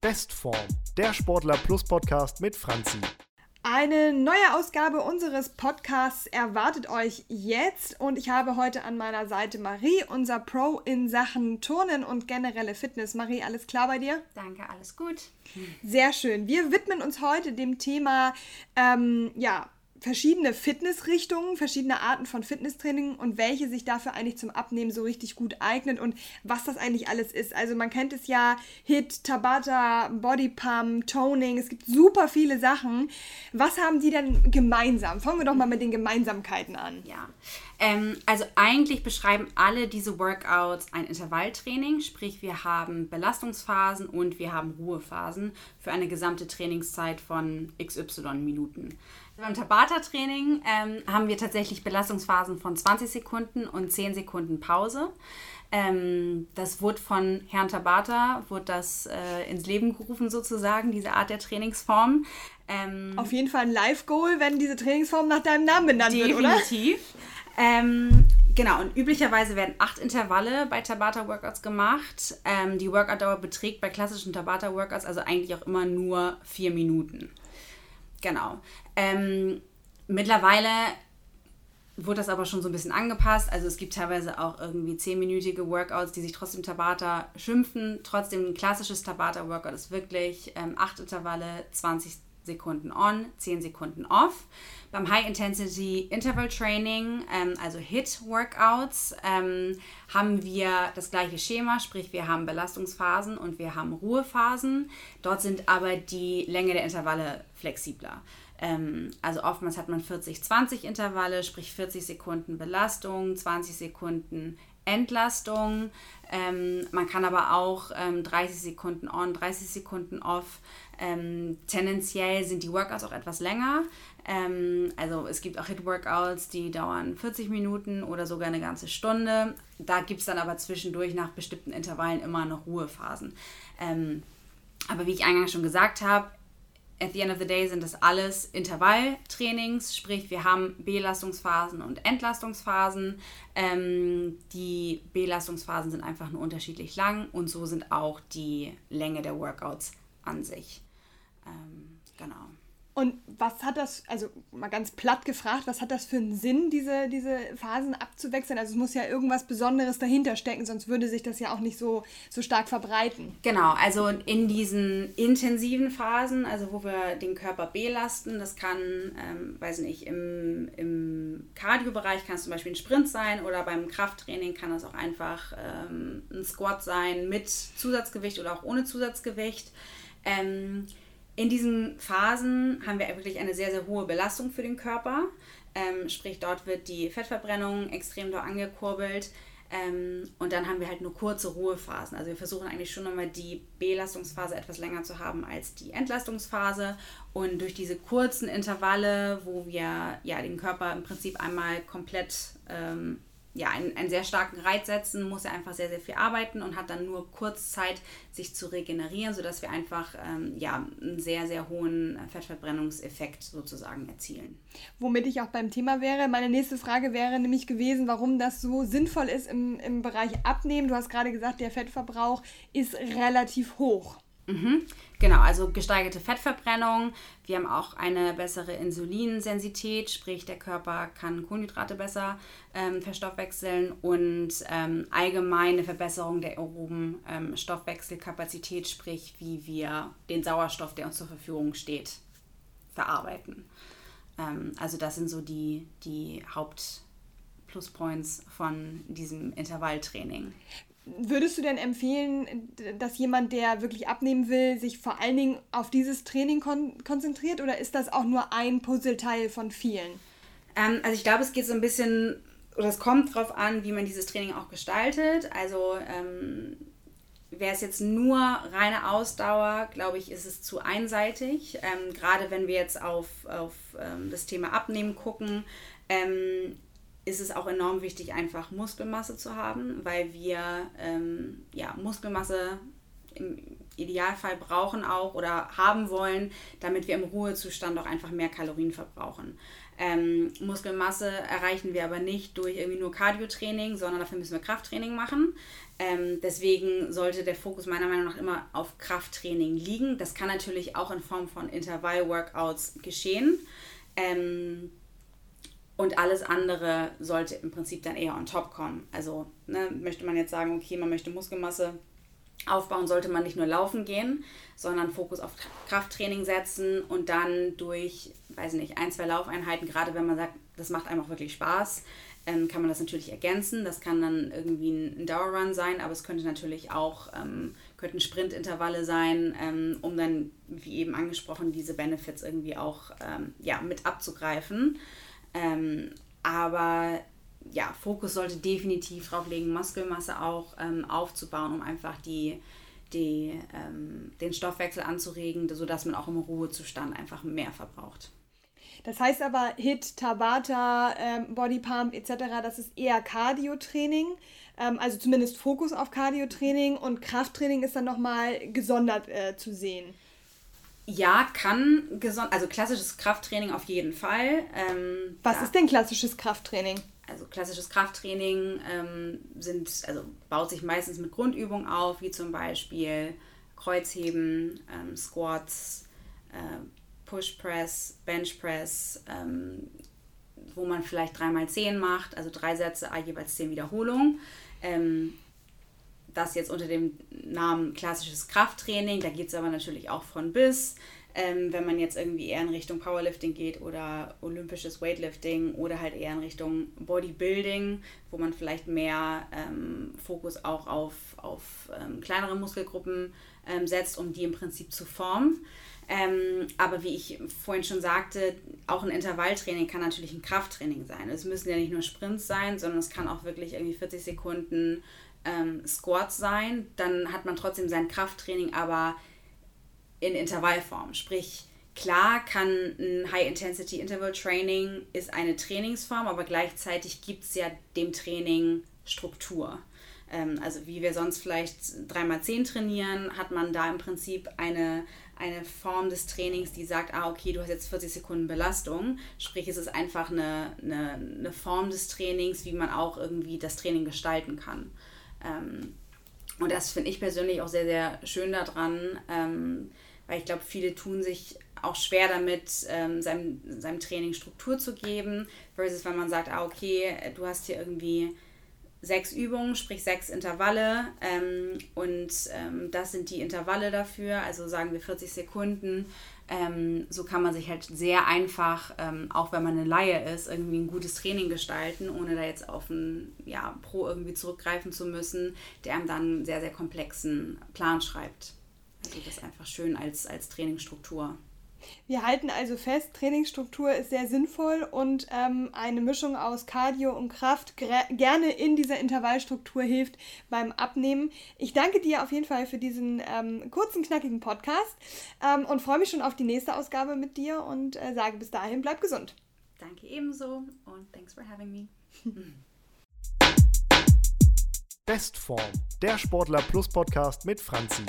Bestform, der Sportler Plus Podcast mit Franzi. Eine neue Ausgabe unseres Podcasts erwartet euch jetzt und ich habe heute an meiner Seite Marie, unser Pro in Sachen Turnen und generelle Fitness. Marie, alles klar bei dir? Danke, alles gut. Sehr schön. Wir widmen uns heute dem Thema, ähm, ja, verschiedene Fitnessrichtungen, verschiedene Arten von Fitnesstraining und welche sich dafür eigentlich zum Abnehmen so richtig gut eignet und was das eigentlich alles ist. Also man kennt es ja, Hit, Tabata, Bodypump, Toning, es gibt super viele Sachen. Was haben die denn gemeinsam? Fangen wir doch mal mit den Gemeinsamkeiten an. Ja, ähm, also eigentlich beschreiben alle diese Workouts ein Intervalltraining, sprich wir haben Belastungsphasen und wir haben Ruhephasen für eine gesamte Trainingszeit von XY Minuten. Beim Tabata-Training ähm, haben wir tatsächlich Belastungsphasen von 20 Sekunden und 10 Sekunden Pause. Ähm, das wurde von Herrn Tabata, wurde das äh, ins Leben gerufen sozusagen, diese Art der Trainingsform. Ähm, Auf jeden Fall ein Live-Goal, wenn diese Trainingsform nach deinem Namen benannt definitiv. wird, oder? Definitiv. Ähm, genau, und üblicherweise werden acht Intervalle bei Tabata-Workouts gemacht. Ähm, die Workout-Dauer beträgt bei klassischen Tabata-Workouts also eigentlich auch immer nur vier Minuten. Genau. Ähm, mittlerweile wurde das aber schon so ein bisschen angepasst. Also es gibt teilweise auch irgendwie zehnminütige Workouts, die sich trotzdem Tabata schimpfen. Trotzdem ein klassisches Tabata-Workout ist wirklich ähm, acht Intervalle, 20 Sekunden on, 10 Sekunden off. Beim High Intensity Interval Training, ähm, also HIT Workouts, ähm, haben wir das gleiche Schema, sprich wir haben Belastungsphasen und wir haben Ruhephasen. Dort sind aber die Länge der Intervalle flexibler. Ähm, also oftmals hat man 40-20 Intervalle, sprich 40 Sekunden Belastung, 20 Sekunden Entlastung. Ähm, man kann aber auch ähm, 30 Sekunden on, 30 Sekunden off. Ähm, tendenziell sind die Workouts auch etwas länger. Ähm, also es gibt auch Hit-Workouts, die dauern 40 Minuten oder sogar eine ganze Stunde. Da gibt es dann aber zwischendurch nach bestimmten Intervallen immer noch Ruhephasen. Ähm, aber wie ich eingangs schon gesagt habe, at the end of the day sind das alles Intervalltrainings, sprich wir haben Belastungsphasen und Entlastungsphasen. Ähm, die Belastungsphasen sind einfach nur unterschiedlich lang und so sind auch die Länge der Workouts an sich. Ähm, genau. Und was hat das, also mal ganz platt gefragt, was hat das für einen Sinn, diese, diese Phasen abzuwechseln? Also es muss ja irgendwas Besonderes dahinter stecken, sonst würde sich das ja auch nicht so, so stark verbreiten. Genau, also in diesen intensiven Phasen, also wo wir den Körper belasten, das kann, ähm, weiß nicht, im, im Cardio-Bereich kann es zum Beispiel ein Sprint sein oder beim Krafttraining kann das auch einfach ähm, ein Squat sein mit Zusatzgewicht oder auch ohne Zusatzgewicht. Ähm, in diesen Phasen haben wir wirklich eine sehr, sehr hohe Belastung für den Körper. Ähm, sprich, dort wird die Fettverbrennung extrem dort angekurbelt. Ähm, und dann haben wir halt nur kurze Ruhephasen. Also wir versuchen eigentlich schon nochmal die Belastungsphase etwas länger zu haben als die Entlastungsphase. Und durch diese kurzen Intervalle, wo wir ja den Körper im Prinzip einmal komplett ähm, ja, einen, einen sehr starken Reiz setzen, muss er einfach sehr, sehr viel arbeiten und hat dann nur kurz Zeit, sich zu regenerieren, sodass wir einfach ähm, ja, einen sehr, sehr hohen Fettverbrennungseffekt sozusagen erzielen. Womit ich auch beim Thema wäre. Meine nächste Frage wäre nämlich gewesen, warum das so sinnvoll ist im, im Bereich Abnehmen. Du hast gerade gesagt, der Fettverbrauch ist relativ hoch. Mhm. Genau, also gesteigerte Fettverbrennung. Wir haben auch eine bessere Insulinsensität, sprich der Körper kann Kohlenhydrate besser ähm, verstoffwechseln und ähm, allgemeine Verbesserung der aeroben ähm, Stoffwechselkapazität, sprich wie wir den Sauerstoff, der uns zur Verfügung steht, verarbeiten. Ähm, also das sind so die, die Hauptpluspoints von diesem Intervalltraining. Würdest du denn empfehlen, dass jemand, der wirklich abnehmen will, sich vor allen Dingen auf dieses Training kon konzentriert oder ist das auch nur ein Puzzleteil von vielen? Ähm, also ich glaube, es geht so ein bisschen, oder es kommt darauf an, wie man dieses Training auch gestaltet. Also ähm, wäre es jetzt nur reine Ausdauer, glaube ich, ist es zu einseitig. Ähm, gerade wenn wir jetzt auf, auf ähm, das Thema Abnehmen gucken, ähm, ist es auch enorm wichtig, einfach Muskelmasse zu haben, weil wir ähm, ja, Muskelmasse im, Idealfall brauchen auch oder haben wollen, damit wir im Ruhezustand auch einfach mehr Kalorien verbrauchen. Ähm, Muskelmasse erreichen wir aber nicht durch irgendwie nur Cardio-Training, sondern dafür müssen wir Krafttraining machen. Ähm, deswegen sollte der Fokus meiner Meinung nach immer auf Krafttraining liegen. Das kann natürlich auch in Form von Intervall-Workouts geschehen. Ähm, und alles andere sollte im Prinzip dann eher on top kommen. Also ne, möchte man jetzt sagen, okay, man möchte Muskelmasse aufbauen, sollte man nicht nur laufen gehen, sondern Fokus auf Krafttraining setzen und dann durch, weiß nicht, ein, zwei Laufeinheiten, gerade wenn man sagt, das macht einem auch wirklich Spaß, ähm, kann man das natürlich ergänzen. Das kann dann irgendwie ein Dauerrun sein, aber es könnte natürlich auch, ähm, könnten Sprintintervalle sein, ähm, um dann, wie eben angesprochen, diese Benefits irgendwie auch ähm, ja, mit abzugreifen. Ähm, aber ja, Fokus sollte definitiv darauf legen, Muskelmasse auch ähm, aufzubauen, um einfach die, die, ähm, den Stoffwechsel anzuregen, sodass man auch im Ruhezustand einfach mehr verbraucht. Das heißt aber HIT, Tabata, ähm, Bodypump etc., das ist eher Cardio-Training, ähm, also zumindest Fokus auf Cardio-Training und Krafttraining ist dann nochmal gesondert äh, zu sehen. Ja, kann gesund, also klassisches Krafttraining auf jeden Fall. Ähm, Was ist denn klassisches Krafttraining? Also klassisches Krafttraining ähm, sind, also baut sich meistens mit Grundübungen auf, wie zum Beispiel Kreuzheben, ähm, Squats, äh, Push Press, Bench Press, ähm, wo man vielleicht dreimal zehn macht, also drei Sätze, jeweils zehn Wiederholungen. Ähm, das jetzt unter dem Namen klassisches Krafttraining. Da geht es aber natürlich auch von bis. Ähm, wenn man jetzt irgendwie eher in Richtung Powerlifting geht oder olympisches Weightlifting oder halt eher in Richtung Bodybuilding, wo man vielleicht mehr ähm, Fokus auch auf, auf ähm, kleinere Muskelgruppen ähm, setzt, um die im Prinzip zu formen. Ähm, aber wie ich vorhin schon sagte, auch ein Intervalltraining kann natürlich ein Krafttraining sein. Es müssen ja nicht nur Sprints sein, sondern es kann auch wirklich irgendwie 40 Sekunden ähm, Squats sein, dann hat man trotzdem sein Krafttraining, aber in Intervallform. Sprich, klar kann ein High-Intensity Interval Training ist eine Trainingsform, aber gleichzeitig gibt es ja dem Training Struktur. Ähm, also wie wir sonst vielleicht 3x10 trainieren, hat man da im Prinzip eine, eine Form des Trainings, die sagt, ah, okay, du hast jetzt 40 Sekunden Belastung. Sprich, es ist einfach eine, eine, eine Form des Trainings, wie man auch irgendwie das Training gestalten kann. Ähm, und das finde ich persönlich auch sehr, sehr schön daran, ähm, weil ich glaube, viele tun sich auch schwer damit, ähm, seinem, seinem Training Struktur zu geben, versus wenn man sagt, ah, okay, du hast hier irgendwie sechs Übungen, sprich sechs Intervalle ähm, und ähm, das sind die Intervalle dafür, also sagen wir 40 Sekunden. Ähm, so kann man sich halt sehr einfach, ähm, auch wenn man eine Laie ist, irgendwie ein gutes Training gestalten, ohne da jetzt auf einen ja, Pro irgendwie zurückgreifen zu müssen, der einem dann einen sehr, sehr komplexen Plan schreibt. Also das einfach schön als, als Trainingsstruktur. Wir halten also fest, Trainingsstruktur ist sehr sinnvoll und ähm, eine Mischung aus Cardio und Kraft gerne in dieser Intervallstruktur hilft beim Abnehmen. Ich danke dir auf jeden Fall für diesen ähm, kurzen, knackigen Podcast ähm, und freue mich schon auf die nächste Ausgabe mit dir und äh, sage bis dahin, bleib gesund. Danke ebenso und thanks for having me. Bestform, der Sportler Plus Podcast mit Franzi.